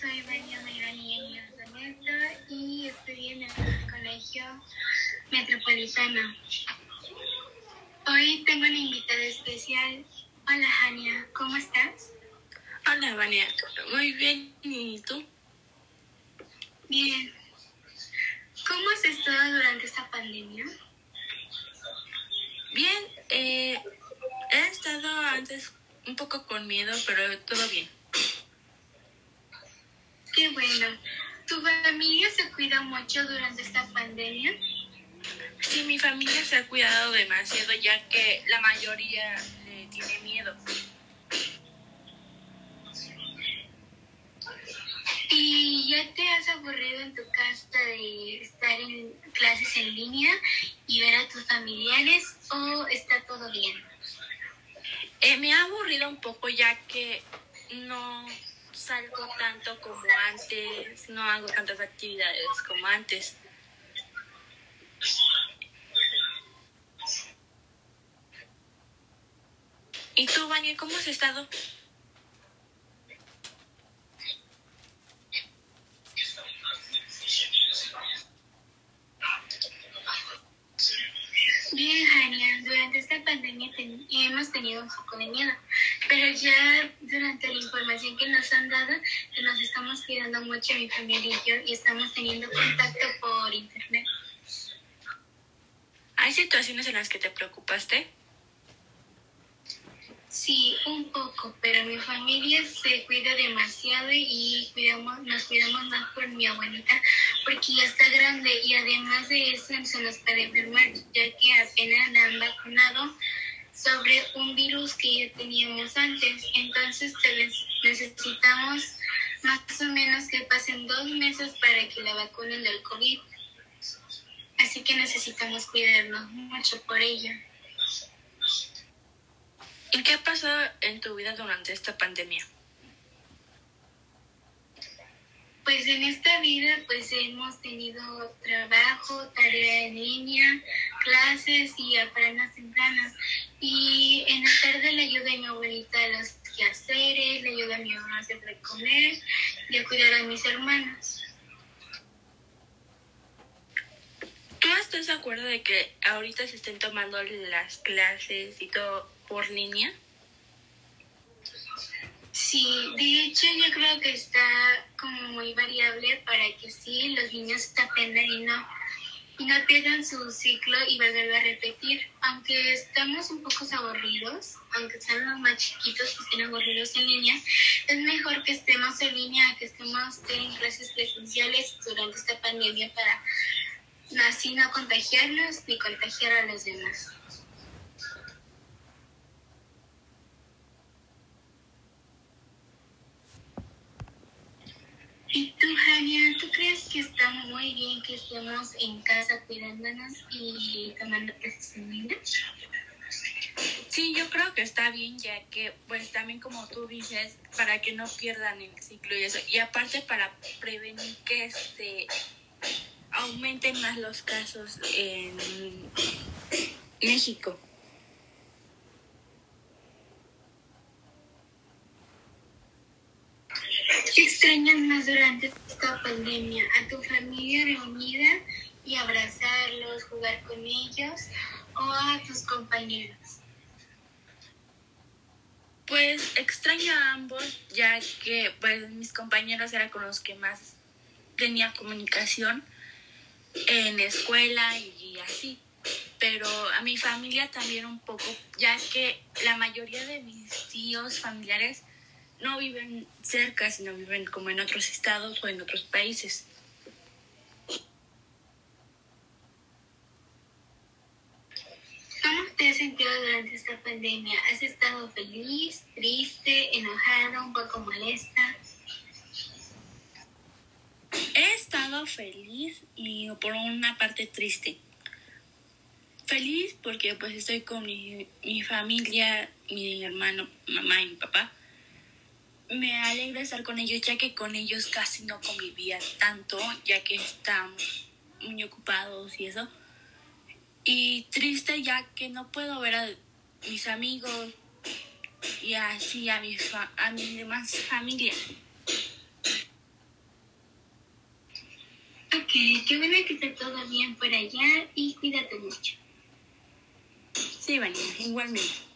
soy Vania Mayrani Zaneta y estudio en el Colegio Metropolitano. Hoy tengo una invitada especial. Hola, Jania, ¿cómo estás? Hola, Vania. Muy bien. ¿Y tú? Bien. ¿Cómo has estado durante esta pandemia? Bien. Eh, he estado antes un poco con miedo, pero todo bien. Qué bueno. ¿Tu familia se cuida mucho durante esta pandemia? Sí, mi familia se ha cuidado demasiado ya que la mayoría le tiene miedo. ¿Y ya te has aburrido en tu casa de estar en clases en línea y ver a tus familiares o está todo bien? Eh, me ha aburrido un poco ya que no salgo tanto como antes, no hago tantas actividades como antes. ¿Y tú, Vania, cómo has estado? Bien, Jania, durante esta pandemia hemos tenido un poco de miedo, pero ya durante la información que nos han dado, nos estamos cuidando mucho mi familia y yo y estamos teniendo contacto por internet. ¿Hay situaciones en las que te preocupaste? Sí, un poco, pero mi familia se cuida demasiado y cuidamos, nos cuidamos más por mi abuelita porque ya está grande y además de eso se nos puede enfermar ya que apenas la han vacunado sobre un virus que ya teníamos antes. Entonces necesitamos más o menos que pasen dos meses para que la vacunen del COVID. Así que necesitamos cuidarnos mucho por ella. ¿Y qué ha pasado en tu vida durante esta pandemia? Pues en esta vida pues hemos tenido trabajo, tarea en línea, clases y aparanas tempranas. Y en la tarde le ayuda a mi abuelita a los quehaceres, le ayuda a mi mamá a hacer de comer y a cuidar a mis hermanos. ¿Tú estás de acuerdo de que ahorita se estén tomando las clases y todo por línea? Sí, de hecho yo creo que está como muy variable para que sí los niños aprendan y no, y no pierdan su ciclo y volverlo a repetir. Aunque estamos un poco aburridos, aunque sean los más chiquitos que estén aburridos en línea, es mejor que estemos en línea que estemos en clases presenciales durante esta pandemia para así no contagiarlos ni contagiar a los demás. ¿Y tú, Jania, tú crees que está muy bien que estemos en casa cuidándonos y tomando línea? Sí, yo creo que está bien, ya que, pues también como tú dices, para que no pierdan el ciclo y eso. Y aparte para prevenir que se aumenten más los casos en México. ¿Qué extrañas más durante esta pandemia? ¿A tu familia reunida y abrazarlos, jugar con ellos o a tus compañeros? Pues extraño a ambos, ya que pues mis compañeros eran con los que más tenía comunicación en escuela y así. Pero a mi familia también un poco, ya que la mayoría de mis tíos familiares no viven cerca, sino viven como en otros estados o en otros países. ¿Cómo te has sentido durante esta pandemia? ¿Has estado feliz, triste, enojada, un poco molesta? He estado feliz y por una parte triste. Feliz porque pues estoy con mi, mi familia, mi hermano, mamá y mi papá. Me alegra estar con ellos ya que con ellos casi no convivía tanto ya que estamos muy ocupados y eso. Y triste ya que no puedo ver a mis amigos y así a mi, fa- a mi demás familia. qué bueno que esté todo bien por allá y cuídate mucho. Sí, Vanina, igualmente.